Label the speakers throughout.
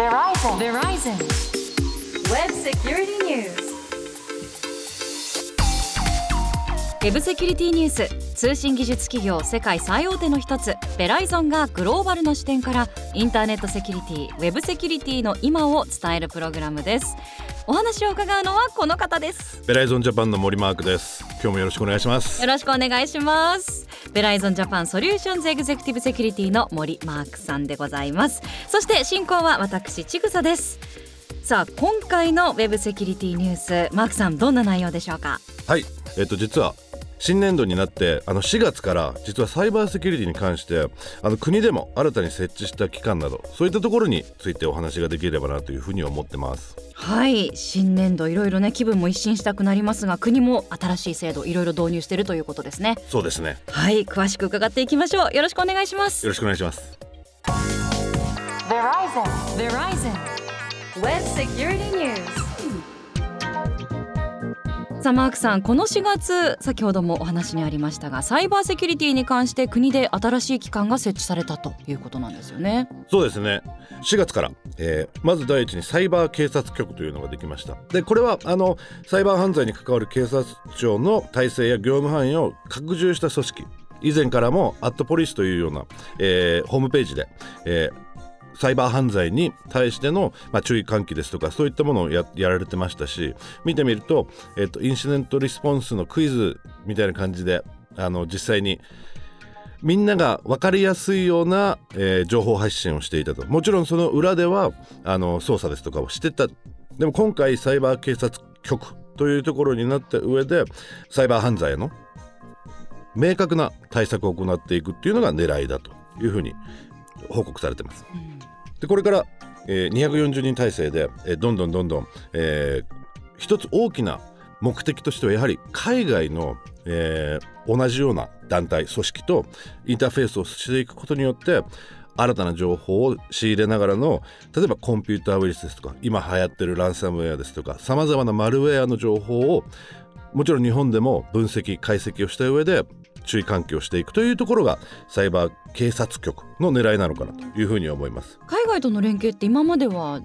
Speaker 1: Verizon. Verizon. Web Security News.
Speaker 2: ウェブセキュリティニュース通信技術企業世界最大手の一つベライゾンがグローバルの視点からインターネットセキュリティウェブセキュリティの今を伝えるプログラムですお話を伺うのはこの方です
Speaker 3: ベライゾンジャパンの森マークです今日もよろしくお願いします
Speaker 2: よろしくお願いしますベライゾンジャパン Solutions Executive Security の森マークさんでございます。そして進行は私ちぐさです。さあ今回のウェブセキュリティニュースマークさんどんな内容でしょうか？
Speaker 3: はい。えっと実は新年度になってあの4月から実はサイバーセキュリティに関してあの国でも新たに設置した機関などそういったところについてお話ができればなというふうに思ってます。
Speaker 2: はい。新年度いろいろね気分も一新したくなりますが国も新しい制度いろいろ導入しているということですね。
Speaker 3: そうですね。
Speaker 2: はい。詳しく伺っていきましょう。よろしくお願いします。
Speaker 3: よろしくお願いします。
Speaker 1: Verizon. Verizon. Web Security News.
Speaker 2: さあマークさんこの4月先ほどもお話にありましたがサイバーセキュリティに関して国で新しい機関が設置されたということなんですよね。
Speaker 3: そうですね。4月から、えーまず第一にサイバー警察局というのができました。でこれはあのサイバー犯罪に関わる警察庁の体制や業務範囲を拡充した組織。以前からもアットポリスというような、えーホームページで、えーサイバー犯罪に対しての、まあ、注意喚起ですとかそういったものをやられてましたし見てみると,、えっとインシデントリスポンスのクイズみたいな感じであの実際にみんなが分かりやすいような、えー情報発信をしていたと。もちろんその裏ではあの捜査ですとかをしてた。でも今回サイバー警察局というところになった上でサイバー犯罪の明確な対策を行っていくっていうのが狙いだというふうに報告されてます。でこれから、えー240人体制で、えーどんどんどんどん、えー一つ大きな目的としてはやはり海外の、えー同じような団体組織とインターフェースをしていくことによって新たな情報を仕入れながらの例えばコンピューターウイルスですとか今流行ってるランサムウェアですとかさまざまなマルウェアの情報をもちろん日本でも分析解析をした上で注意喚起をしていくというところがサイバー警察局の狙いなのかなというふうに思います。
Speaker 2: 海外との連携って今までは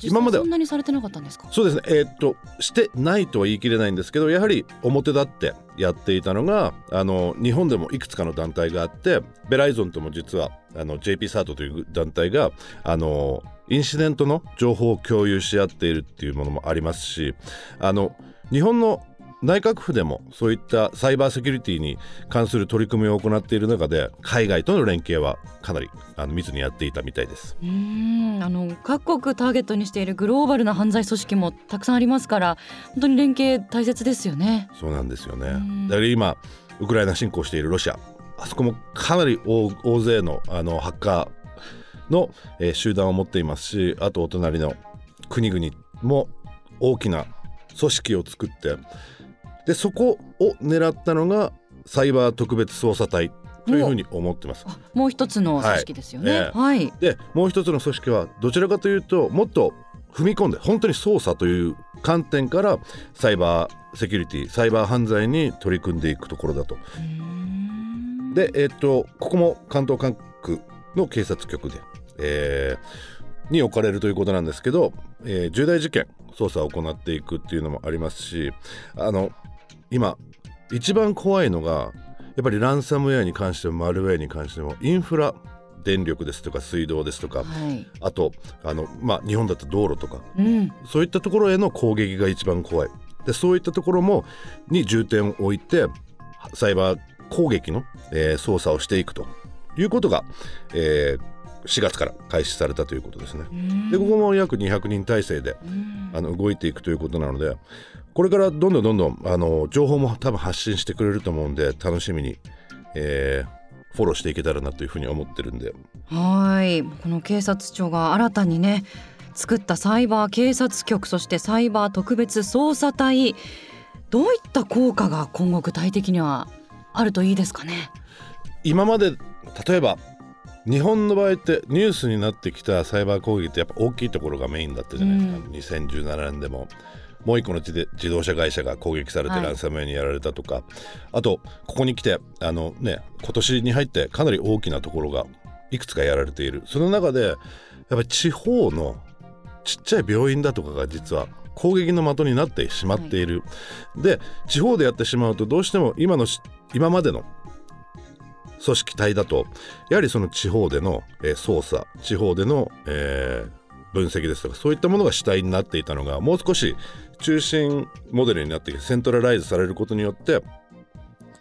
Speaker 2: 実
Speaker 3: 今まで
Speaker 2: そんなにされてなかったんですか？
Speaker 3: そうですね、えーっとしてないとは言い切れないんですけどやはり表立ってやっていたのがあの日本でもいくつかの団体があってベライゾンとも実はあの JP サートという団体があのインシデントの情報を共有し合っているっていうものもありますしあの日本の内閣府でもそういったサイバーセキュリティに関する取り組みを行っている中で海外との連携はかなりあの密にやっていたみたいです。
Speaker 2: うーんあの各国ターゲットにしているグローバルな犯罪組織もたくさんありますから本当に連携大切ですよね
Speaker 3: そうなんですよね
Speaker 2: うん。
Speaker 3: だから今ウクライナ侵攻しているロシアあそこもかなり大大勢のあのハッカーの、えー集団を持っていますしあとお隣の国々も大きな組織を作ってでそこを狙ったのがサイバー特別捜査隊というふうに思ってます。
Speaker 2: あもう一つの組織ですよね。
Speaker 3: はい。ええ。
Speaker 2: はい、
Speaker 3: でもう一つの組織はどちらかというともっと踏み込んで本当に捜査という観点からサイバーセキュリティサイバー犯罪に取り組んでいくところだと。で、えっとここも関東管区の警察局で、えーに置かれるということなんですけど、えー重大事件捜査を行っていくっていうのもありますしあの今一番怖いのがやっぱりランサムウェアに関してもマルウェアに関してもインフラ電力ですとか水道ですとか
Speaker 2: はい。
Speaker 3: あとあの、まあ、日本だと道路とか
Speaker 2: うん。
Speaker 3: そういったところへの攻撃が一番怖い。でそういったところもに重点を置いてサイバー攻撃の、えー捜査をしていくということが、えー4月から開始されたということですね。でここも約200人体制で
Speaker 2: うん。
Speaker 3: あの動いていくということなのでこれからどんどんどんどんあの情報も多分発信してくれると思うんで楽しみに、えーフォローしていけたらなというふうに思ってるんで。
Speaker 2: はい。この警察庁が新たにね作ったサイバー警察局そしてサイバー特別捜査隊どういった効果が今後具体的にはあるといいですかね？
Speaker 3: 今まで例えば日本の場合ってニュースになってきたサイバー攻撃ってやっぱ大きいところがメインだったじゃないですか、2017年でも。もう一個の自で自動車会社が攻撃されて
Speaker 2: はい。
Speaker 3: ランサムウェアにやられたとか、あとここに来てあのね今年に入ってかなり大きなところがいくつかやられている。その中でやっぱり地方のちっちゃい病院だとかが実は攻撃の的になってしまっている、で地方でやってしまうとどうしても今のし今までの組織体だとやはりその地方での、えー捜査地方での、えー分析ですとかそういったものが主体になっていたのがもう少し中心モデルになってセントラライズされることによって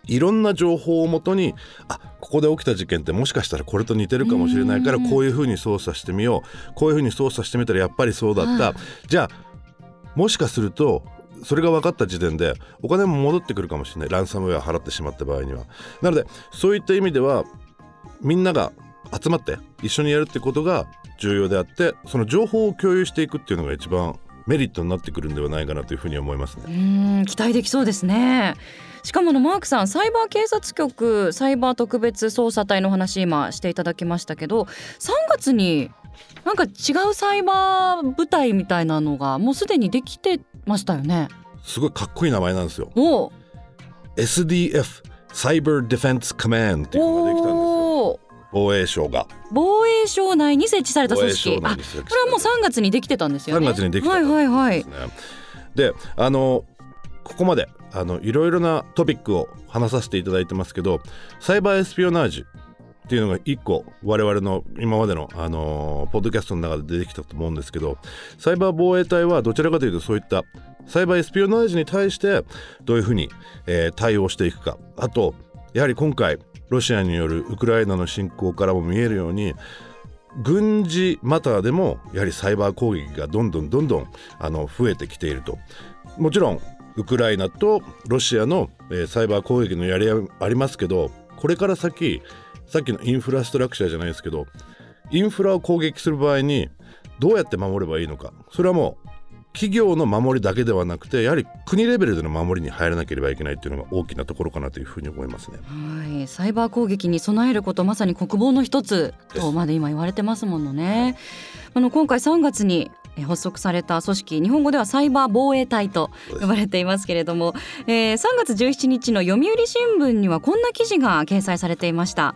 Speaker 3: いろんな情報をもとにあここで起きた事件ってもしかしたらこれと似てるかもしれないからこういうふうに操作してみようこういうふうに操作してみたらやっぱりそうだった、じゃあもしかするとそれが分かった時点でお金も戻ってくるかもしれない。ランサムウェア払ってしまった場合には。なのでそういった意味ではみんなが集まって一緒にやるってことが重要であってその情報を共有していくっていうのが一番メリットになってくるんではないかなというふうに思いますね。
Speaker 2: うん期待できそうですね。しかもあのマークさんサイバー警察局サイバー特別捜査隊の話今していただきましたけど3月になんか違うサイバー部隊みたいなのがもうすでにできてましたよね。
Speaker 3: すごいかっこいい名前なんですよ。
Speaker 2: お。
Speaker 3: SDF サイバーディフェンスコマンっていうのができたんですよ。防衛省が。
Speaker 2: 防衛省内に設置された組織。あこれはもう3月にできてたんですよね。
Speaker 3: 3月にできてた
Speaker 2: はいはいはい。
Speaker 3: ですね。であのここまであのいろいろなトピックを話させていただいてますけどサイバーエスピオナージュっていうのが一個我々の今までの、あのーポッドキャストの中で出てきたと思うんですけどサイバー防衛隊はどちらかというとそういったサイバーエスピオナージに対してどういうふうに、えー対応していくか。あとやはり今回ロシアによるウクライナの侵攻からも見えるように軍事マターでもやはりサイバー攻撃がどんどんどんどんあの増えてきていると。もちろんウクライナとロシアの、えーサイバー攻撃のやり合いありますけどこれから先さっきのインフラストラクチャーじゃないですけどインフラを攻撃する場合にどうやって守ればいいのかそれはもう企業の守りだけではなくてやはり国レベルでの守りに入らなければいけないっていうのが大きなところかなというふうに思いますね。
Speaker 2: はい、サイバー攻撃に備えることまさに国防の一つとまで今言われてますものね。あの今回3月にえ発足された組織日本語ではサイバー防衛隊と呼ばれていますけれども、えー3月17日の読売新聞にはこんな記事が掲載されていました。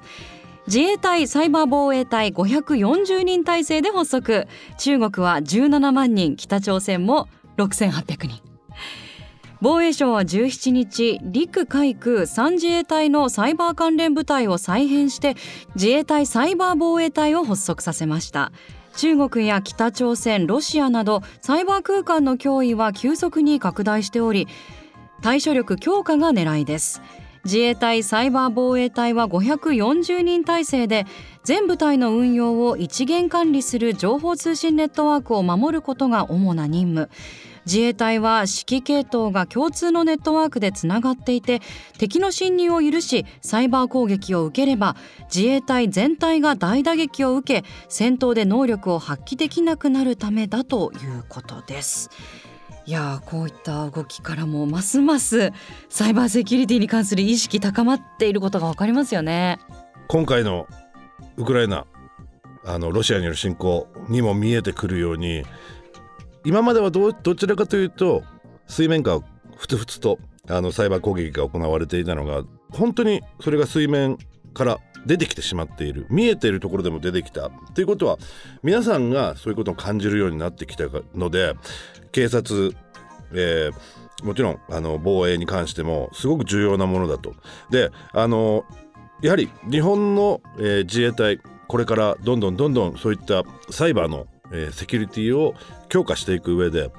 Speaker 2: 自衛隊サイバー防衛隊540人体制で発足。中国は17万人北朝鮮も6800人。防衛省は17日陸海空三自衛隊のサイバー関連部隊を再編して自衛隊サイバー防衛隊を発足させました中国や北朝鮮ロシアなどサイバー空間の脅威は急速に拡大しており対処力強化が狙いです。自衛隊サイバー防衛隊は540人体制で全部隊の運用を一元管理する情報通信ネットワークを守ることが主な任務自衛隊は指揮系統が共通のネットワークでつながっていて敵の侵入を許しサイバー攻撃を受ければ自衛隊全体が大打撃を受け戦闘で能力を発揮できなくなるためだということです。いやーこういった動きからもますますサイバーセキュリティに関する意識高まっていることが分かりますよね。
Speaker 3: 今回のウクライナあのロシアによる侵攻にも見えてくるように今まではどどちらかというと水面下をふつふつとあのサイバー攻撃が行われていたのが本当にそれが水面から出てきてしまっている見えているところでも出てきたということは皆さんがそういうことを感じるようになってきたので警察、えーもちろんあの防衛に関してもすごく重要なものだと。であのやはり日本の、えー自衛隊これからどんどんどんどんそういったサイバーの、えーセキュリティを強化していく上で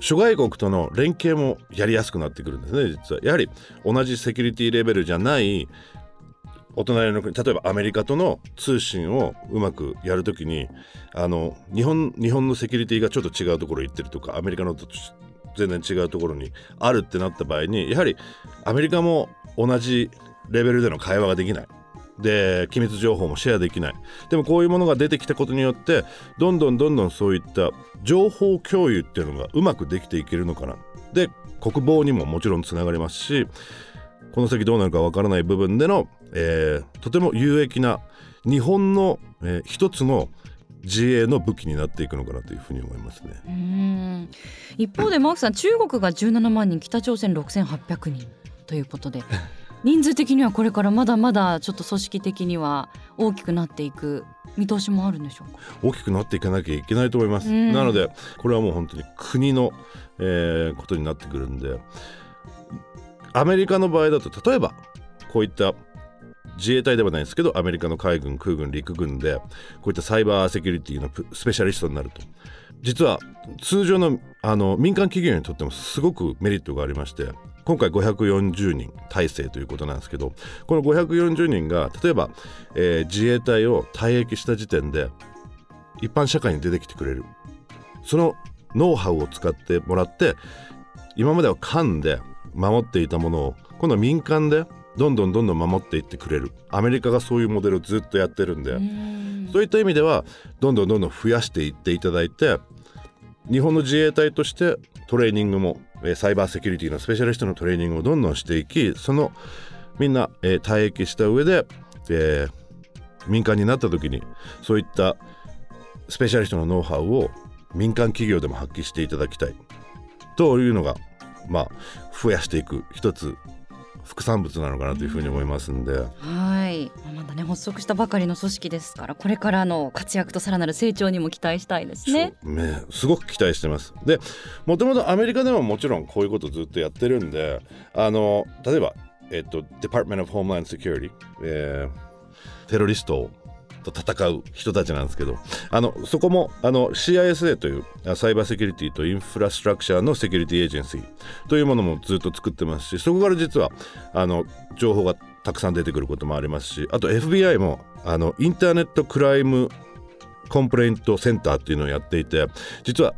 Speaker 3: 諸外国との連携もやりやすくなってくるんですね実は。やはり同じセキュリティレベルじゃないお隣の国例えばアメリカとの通信をうまくやるときにあの日本日本のセキュリティがちょっと違うところ行ってるとかアメリカのと全然違うところにあるってなった場合にやはりアメリカも同じレベルでの会話ができない。で機密情報もシェアできない。でもこういうものが出てきたことによってどんどんどんどんそういった情報共有っていうのがうまくできていけるのかな。で国防にももちろんつながりますしこの先どうなるかわからない部分での、えーとても有益な日本の、えー一つの自衛の武器になっていくのかなというふうに思いますね。
Speaker 2: 一方でマークさん中国が17万人北朝鮮6800人ということで。人数的にはこれからまだまだちょっと組織的には大きくなっていく見通しもあるんでしょうか？
Speaker 3: 大きくなっていかなきゃいけないと思います、
Speaker 2: うん。
Speaker 3: なのでこれはもう本当に国の、えーことになってくるんでアメリカの場合だと例えばこういった自衛隊ではないですけどアメリカの海軍空軍陸軍でこういったサイバーセキュリティのプスペシャリストになると。実は通常のあの民間企業にとってもすごくメリットがありまして今回540人体制ということなんですけどこの540人が例えば、えー自衛隊を退役した時点で一般社会に出てきてくれる。そのノウハウを使ってもらって今までは官で守っていたものを今度は民間でどんどんどんどん守っていってくれる。アメリカがそういうモデルをずっとやってるんで、そういった意味ではどんどんどんどん増やしていっていただいて日本の自衛隊としてトレーニングもサイバーセキュリティのスペシャリストのトレーニングをどんどんしていきそのみんな、えー退役した上で、えー民間になった時にそういったスペシャリストのノウハウを民間企業でも発揮していただきたいというのがまあ増やしていく一つ副産物なのかなというふうに思いますんで、
Speaker 2: はい。まだね発足したばかりの組織ですからこれからの活躍とさらなる成長にも期待したいですね。
Speaker 3: ねすごく期待してます。でもともとアメリカでももちろんこういうことずっとやってるんであの例えば、えっと、Department of Homeland Security、えーテロリストと戦う人たちなんですけどあのそこもあの CISA というサイバーセキュリティとインフラストラクチャーのセキュリティエージェンシーというものもずっと作ってますしそこから実はあの情報がたくさん出てくることもありますしあと FBI もあの Internet Crime Complaint Center っていうのをやっていて実は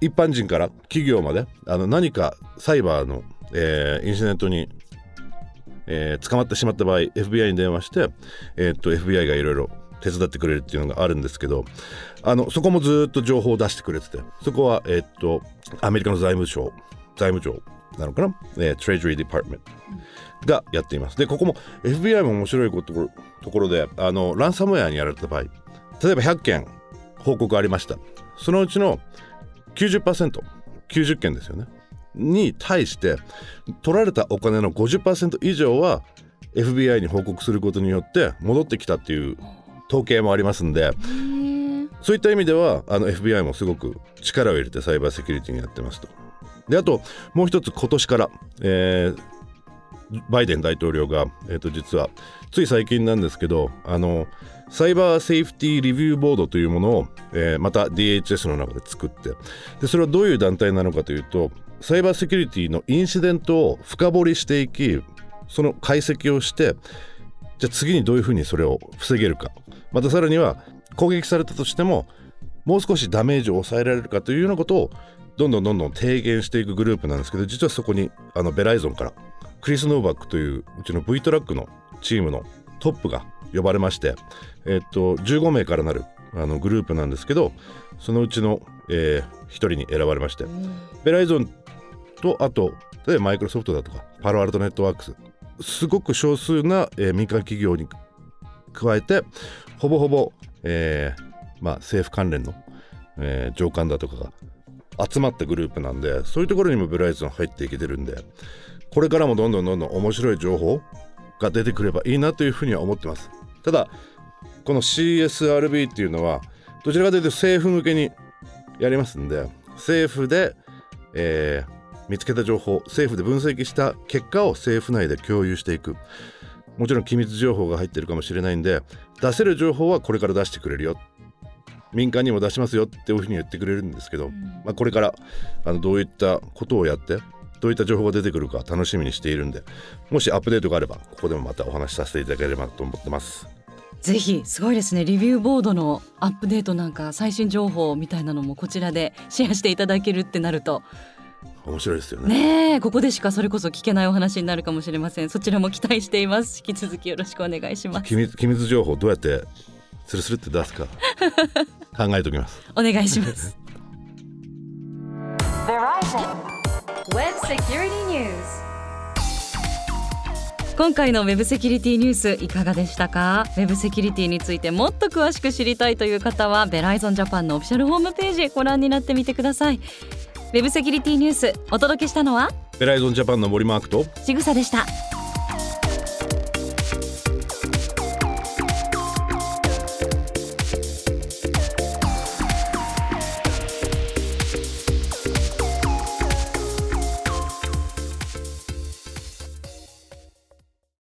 Speaker 3: 一般人から企業まであの何かサイバーの、えーインシデントに、えー捕まってしまった場合 FBI に電話して、えーっと FBI がいろいろ手伝ってくれるっていうのがあるんですけどあのそこもずっと情報を出してくれててそこは、えーっとアメリカの財務省財務庁なのかな、えー、Treasury Department がやっています。でここも FBI も面白いことところであのランサムウェアにやられた場合例えば100件報告ありました。そのうちの 90%90 件ですよね。に対して取られたお金の50%以上は FBI に報告することによって戻ってきたっていう統計もありますんでそういった意味ではあの FBI もすごく力を入れてサイバーセキュリティにやってますと。であともう一つ今年から、えーバイデン大統領が、えー、と実はつい最近なんですけどあのサイバーセーフティーリビューボードというものを、えーまた DHS の中で作ってでそれはどういう団体なのかというとサイバーセキュリティのインシデントを深掘りしていきその解析をしてじゃあ次にどういうふうにそれを防げるか。またさらには攻撃されたとしてももう少しダメージを抑えられるかというようなことをどんどんどんどん提言していくグループなんですけど実はそこにあのベライゾンからクリス・ノーバックといううちの V トラックのチームのトップが呼ばれまして、えっと15名からなるあのグループなんですけどそのうちの、え1人に選ばれましてベライゾンとあと例えばマイクロソフトだとかパロアルトネットワークスすごく少数な、えー民間企業に加えてほぼほぼ、えーまあ、政府関連の、えー上官だとかが集まったグループなんでそういうところにもベライゾン入っていけてるんでこれからもどんどんどんどん面白い情報が出てくればいいなというふうには思ってます。ただこの CSRB っていうのはどちらかというと政府向けにやりますんで政府で、えー見つけた情報政府で分析した結果を政府内で共有していく。もちろん機密情報が入ってるかもしれないんで出せる情報はこれから出してくれるよ。民間にも出しますよっていうふうに言ってくれるんですけど、まあ、これからあのどういったことをやってどういった情報が出てくるか楽しみにしているんでもしアップデートがあればここでもまたお話しさせていただければと思ってます。
Speaker 2: ぜひすごいですね。リビューボードのアップデートなんか最新情報みたいなのもこちらでシェアしていただけるってなると。
Speaker 3: 面白いですよね。
Speaker 2: ねえここでしかそれこそ聞けないお話になるかもしれません。そちらも期待しています。引き続きよろしくお願いします。
Speaker 3: 機密機密情報どうやってスルスルって出すか。考えておきます。
Speaker 2: お願いします今回のウェブセキュリティニュースいかがでしたか？ウェブセキュリティについてもっと詳しく知りたいという方はベライゾンジャパンのオフィシャルホームページご覧になってみてください。ウェブセキュリティニュースお届けしたのは？
Speaker 3: ベライゾンジャパンの森マークと
Speaker 2: ちぐさでした